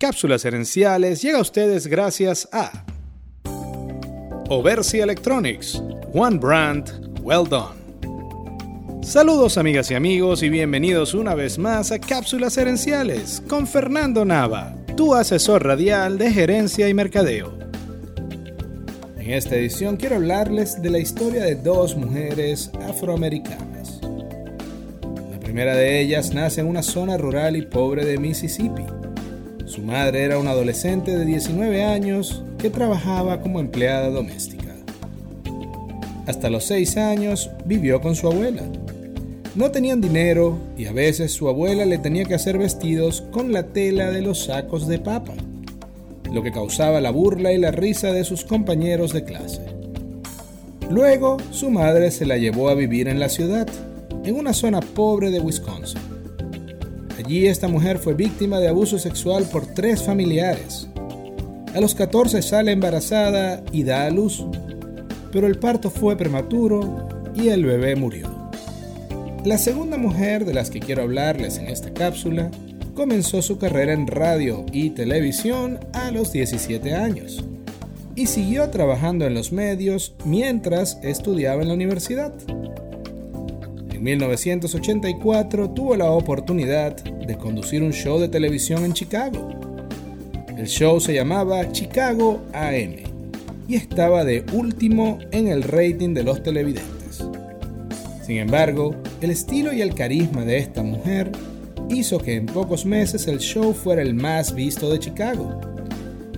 Cápsulas herenciales llega a ustedes gracias a Oversi Electronics, One Brand, Well Done. Saludos amigas y amigos y bienvenidos una vez más a Cápsulas herenciales con Fernando Nava, tu asesor radial de gerencia y mercadeo. En esta edición quiero hablarles de la historia de dos mujeres afroamericanas. La primera de ellas nace en una zona rural y pobre de Mississippi su madre era una adolescente de 19 años que trabajaba como empleada doméstica. Hasta los 6 años vivió con su abuela. No tenían dinero y a veces su abuela le tenía que hacer vestidos con la tela de los sacos de papa, lo que causaba la burla y la risa de sus compañeros de clase. Luego, su madre se la llevó a vivir en la ciudad, en una zona pobre de Wisconsin. Allí esta mujer fue víctima de abuso sexual por tres familiares. A los 14 sale embarazada y da a luz, pero el parto fue prematuro y el bebé murió. La segunda mujer de las que quiero hablarles en esta cápsula comenzó su carrera en radio y televisión a los 17 años y siguió trabajando en los medios mientras estudiaba en la universidad. En 1984 tuvo la oportunidad de conducir un show de televisión en Chicago. El show se llamaba Chicago AM y estaba de último en el rating de los televidentes. Sin embargo, el estilo y el carisma de esta mujer hizo que en pocos meses el show fuera el más visto de Chicago.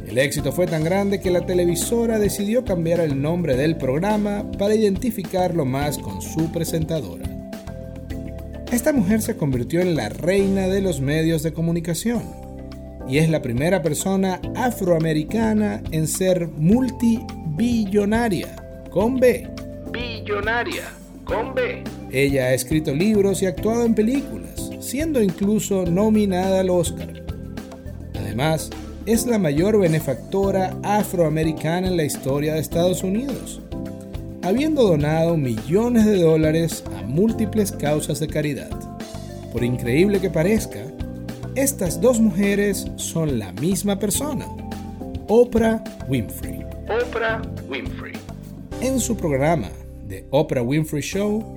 El éxito fue tan grande que la televisora decidió cambiar el nombre del programa para identificarlo más con su presentadora. Esta mujer se convirtió en la reina de los medios de comunicación y es la primera persona afroamericana en ser multibillonaria, con B. Billonaria, con B. Ella ha escrito libros y actuado en películas, siendo incluso nominada al Oscar. Además, es la mayor benefactora afroamericana en la historia de Estados Unidos habiendo donado millones de dólares a múltiples causas de caridad. Por increíble que parezca, estas dos mujeres son la misma persona, Oprah Winfrey. Oprah Winfrey. En su programa, The Oprah Winfrey Show,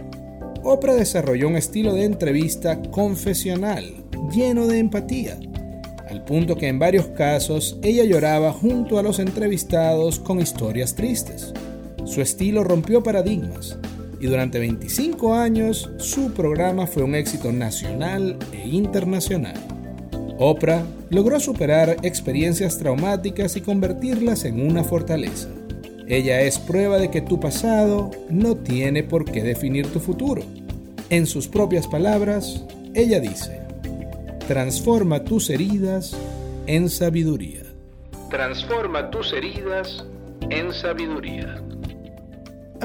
Oprah desarrolló un estilo de entrevista confesional, lleno de empatía, al punto que en varios casos ella lloraba junto a los entrevistados con historias tristes. Su estilo rompió paradigmas y durante 25 años su programa fue un éxito nacional e internacional. Oprah logró superar experiencias traumáticas y convertirlas en una fortaleza. Ella es prueba de que tu pasado no tiene por qué definir tu futuro. En sus propias palabras, ella dice, transforma tus heridas en sabiduría. Transforma tus heridas en sabiduría.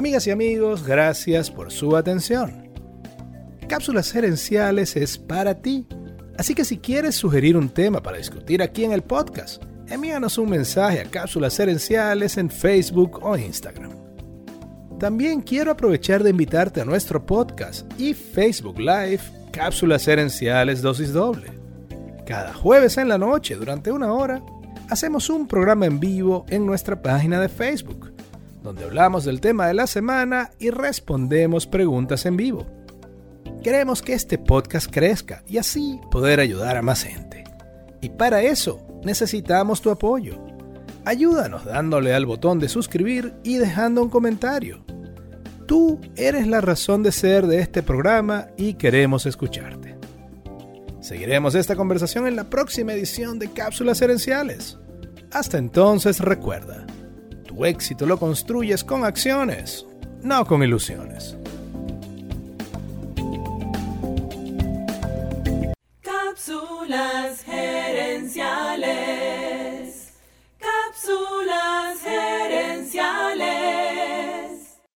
Amigas y amigos, gracias por su atención. Cápsulas Herenciales es para ti, así que si quieres sugerir un tema para discutir aquí en el podcast, envíanos un mensaje a Cápsulas Herenciales en Facebook o Instagram. También quiero aprovechar de invitarte a nuestro podcast y Facebook Live Cápsulas Herenciales Dosis Doble. Cada jueves en la noche, durante una hora, hacemos un programa en vivo en nuestra página de Facebook donde hablamos del tema de la semana y respondemos preguntas en vivo. Queremos que este podcast crezca y así poder ayudar a más gente. Y para eso necesitamos tu apoyo. Ayúdanos dándole al botón de suscribir y dejando un comentario. Tú eres la razón de ser de este programa y queremos escucharte. Seguiremos esta conversación en la próxima edición de Cápsulas Herenciales. Hasta entonces recuerda, Éxito lo construyes con acciones, no con ilusiones. Cápsulas gerenciales. Cápsulas gerenciales.